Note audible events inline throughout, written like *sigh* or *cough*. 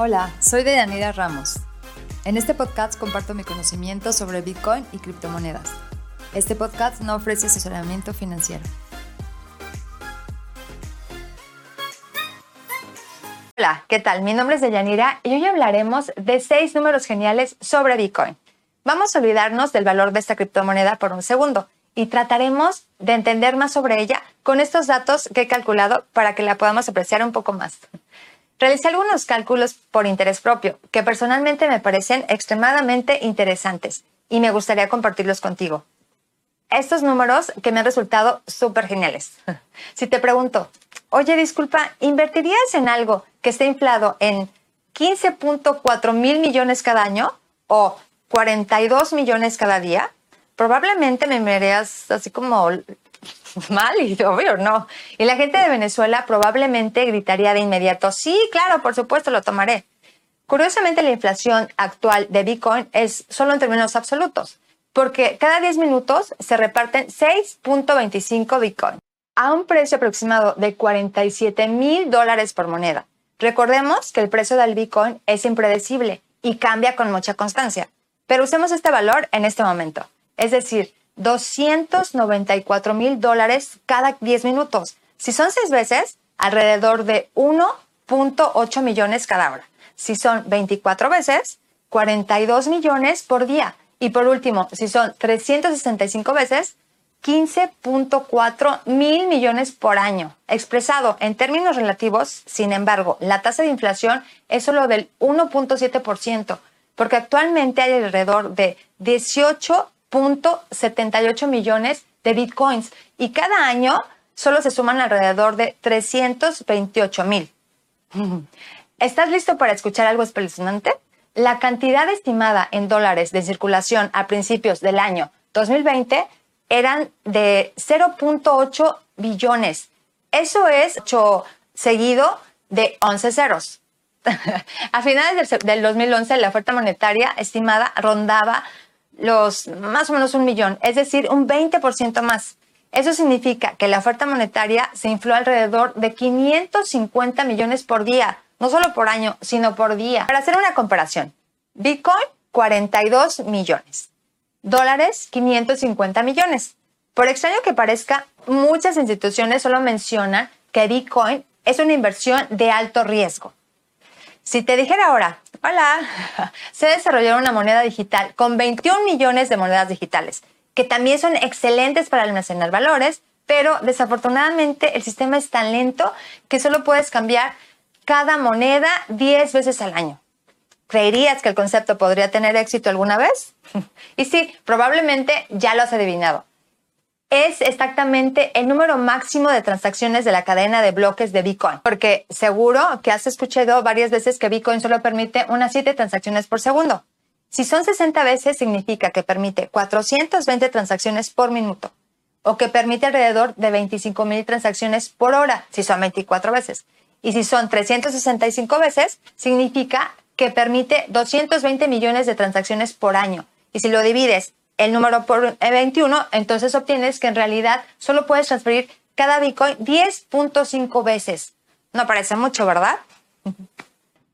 Hola, soy Deyanira Ramos. En este podcast comparto mi conocimiento sobre Bitcoin y criptomonedas. Este podcast no ofrece asesoramiento financiero. Hola, ¿qué tal? Mi nombre es Deyanira y hoy hablaremos de seis números geniales sobre Bitcoin. Vamos a olvidarnos del valor de esta criptomoneda por un segundo y trataremos de entender más sobre ella con estos datos que he calculado para que la podamos apreciar un poco más. Realicé algunos cálculos por interés propio que personalmente me parecen extremadamente interesantes y me gustaría compartirlos contigo. Estos números que me han resultado súper geniales. *laughs* Si te pregunto, oye, disculpa, ¿invertirías en algo que esté inflado en 15.4 mil millones cada año o 42 millones cada día? Probablemente me verías así como *laughs* mal y obvio no. Y la gente de Venezuela probablemente gritaría de inmediato, sí, claro, por supuesto, lo tomaré. Curiosamente, la inflación actual de Bitcoin es solo en términos absolutos, porque cada 10 minutos se reparten 6.25 Bitcoin a un precio aproximado de 47 mil dólares por moneda. Recordemos que el precio del Bitcoin es impredecible y cambia con mucha constancia, pero usemos este valor en este momento. Es decir, 294 mil dólares cada 10 minutos. Si son seis veces, alrededor de 1.8 millones cada hora. Si son 24 veces, 42 millones por día. Y por último, si son 365 veces, 15.4 mil millones por año. Expresado en términos relativos, sin embargo, la tasa de inflación es solo del 1.7%, porque actualmente hay alrededor de 18 .78 millones de bitcoins y cada año solo se suman alrededor de 328 mil. *laughs* ¿Estás listo para escuchar algo espeluznante? La cantidad estimada en dólares de circulación a principios del año 2020 eran de 0.8 billones. Eso es 8 seguido de 11 ceros. *laughs* a finales del 2011, la oferta monetaria estimada rondaba los más o menos un millón, es decir, un 20% más. Eso significa que la oferta monetaria se infló alrededor de 550 millones por día, no solo por año, sino por día. Para hacer una comparación, Bitcoin 42 millones, dólares 550 millones. Por extraño que parezca, muchas instituciones solo mencionan que Bitcoin es una inversión de alto riesgo. Si te dijera ahora, hola, *laughs* se desarrolló una moneda digital con 21 millones de monedas digitales, que también son excelentes para almacenar valores, pero desafortunadamente el sistema es tan lento que solo puedes cambiar cada moneda 10 veces al año. ¿Creerías que el concepto podría tener éxito alguna vez? *laughs* y sí, probablemente ya lo has adivinado es exactamente el número máximo de transacciones de la cadena de bloques de Bitcoin. Porque seguro que has escuchado varias veces que Bitcoin solo permite unas 7 transacciones por segundo. Si son 60 veces, significa que permite 420 transacciones por minuto o que permite alrededor de 25 mil transacciones por hora, si son 24 veces. Y si son 365 veces, significa que permite 220 millones de transacciones por año. Y si lo divides el número por 21, entonces obtienes que en realidad solo puedes transferir cada Bitcoin 10.5 veces. No parece mucho, ¿verdad?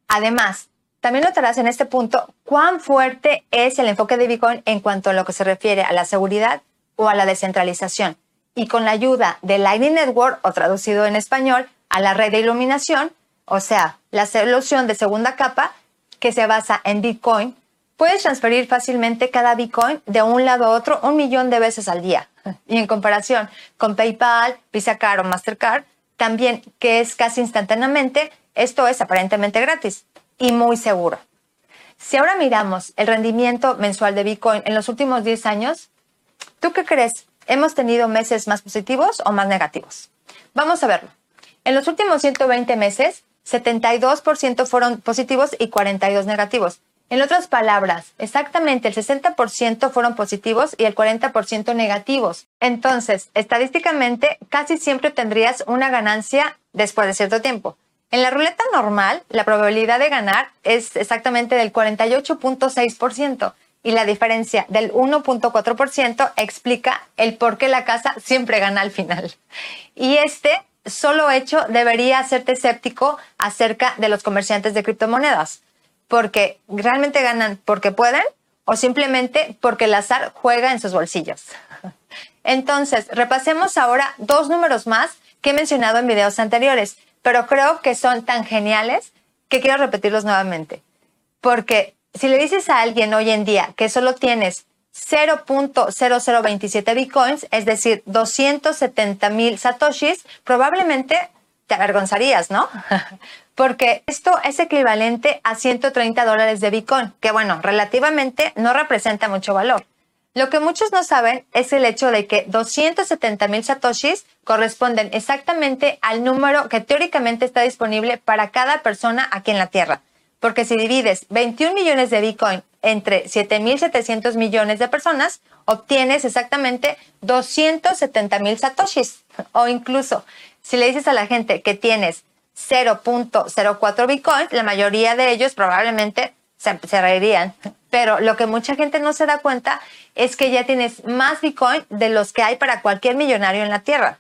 Además, también notarás en este punto cuán fuerte es el enfoque de Bitcoin en cuanto a lo que se refiere a la seguridad o a la descentralización. Y con la ayuda de Lightning Network, o traducido en español, a la red de iluminación, o sea, la solución de segunda capa que se basa en Bitcoin, Puedes transferir fácilmente cada Bitcoin de un lado a otro un millón de veces al día. *laughs* Y en comparación con PayPal, Visa Card o Mastercard, también que es casi instantáneamente, esto es aparentemente gratis y muy seguro. Si ahora miramos el rendimiento mensual de Bitcoin en los últimos 10 años, ¿tú qué crees? ¿Hemos tenido meses más positivos o más negativos? Vamos a verlo. En los últimos 120 meses, 72% fueron positivos y 42 negativos. En otras palabras, exactamente el 60% fueron positivos y el 40% negativos. Entonces, estadísticamente, casi siempre tendrías una ganancia después de cierto tiempo. En la ruleta normal, la probabilidad de ganar es exactamente del 48.6% y la diferencia del 1.4% explica el por qué la casa siempre gana al final. Y este solo hecho debería hacerte escéptico acerca de los comerciantes de criptomonedas, porque realmente ganan porque pueden o simplemente porque el azar juega en sus bolsillos. Entonces, repasemos ahora dos números más que he mencionado en videos anteriores, pero creo que son tan geniales que quiero repetirlos nuevamente. Porque si le dices a alguien hoy en día que solo tienes 0.0027 bitcoins, es decir, 270 mil satoshis, probablemente te avergonzarías, ¿no? *laughs* Porque esto es equivalente a 130 dólares de bitcoin, que bueno, relativamente no representa mucho valor. Lo que muchos no saben es el hecho de que 270 mil satoshis corresponden exactamente al número que teóricamente está disponible para cada persona aquí en la Tierra. Porque si divides 21 millones de Bitcoin entre 7.700 millones de personas, obtienes exactamente 270 mil satoshis. O incluso, si le dices a la gente que tienes 0.04 Bitcoin, la mayoría de ellos probablemente se, se reirían. Pero lo que mucha gente no se da cuenta es que ya tienes más Bitcoin de los que hay para cualquier millonario en la Tierra.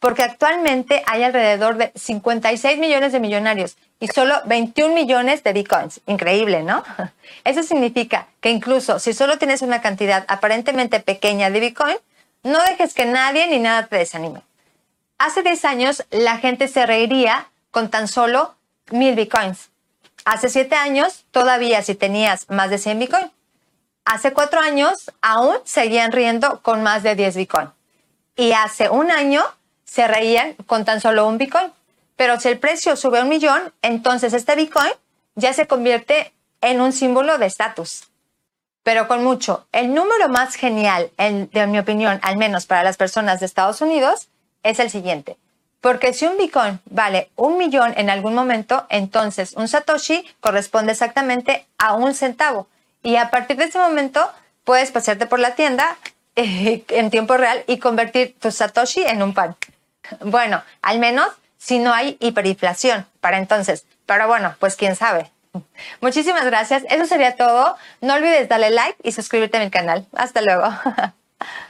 Porque actualmente hay alrededor de 56 millones de millonarios y solo 21 millones de Bitcoins. Increíble, ¿no? *laughs* Eso significa que incluso si solo tienes una cantidad aparentemente pequeña de Bitcoin, no dejes que nadie ni nada te desanime. Hace 10 años la gente se reiría con tan solo mil Bitcoins. Hace 7 años todavía si tenías más de 100 Bitcoin. Hace 4 años aún seguían riendo con más de 10 Bitcoin. Y hace un año se reían con tan solo un Bitcoin. Pero si el precio sube a un millón, entonces este Bitcoin ya se convierte en un símbolo de estatus. Pero con mucho. El número más genial, en, de mi opinión, al menos para las personas de Estados Unidos, es el siguiente. Porque si un Bitcoin vale un millón en algún momento, entonces un Satoshi corresponde exactamente a un centavo. Y a partir de ese momento puedes pasearte por la tienda eh, en tiempo real y convertir tu Satoshi en un pan. Bueno, al menos si no hay hiperinflación para entonces. Pero bueno, pues quién sabe. Muchísimas gracias. Eso sería todo. No olvides darle like y suscribirte a mi canal. Hasta luego. *laughs*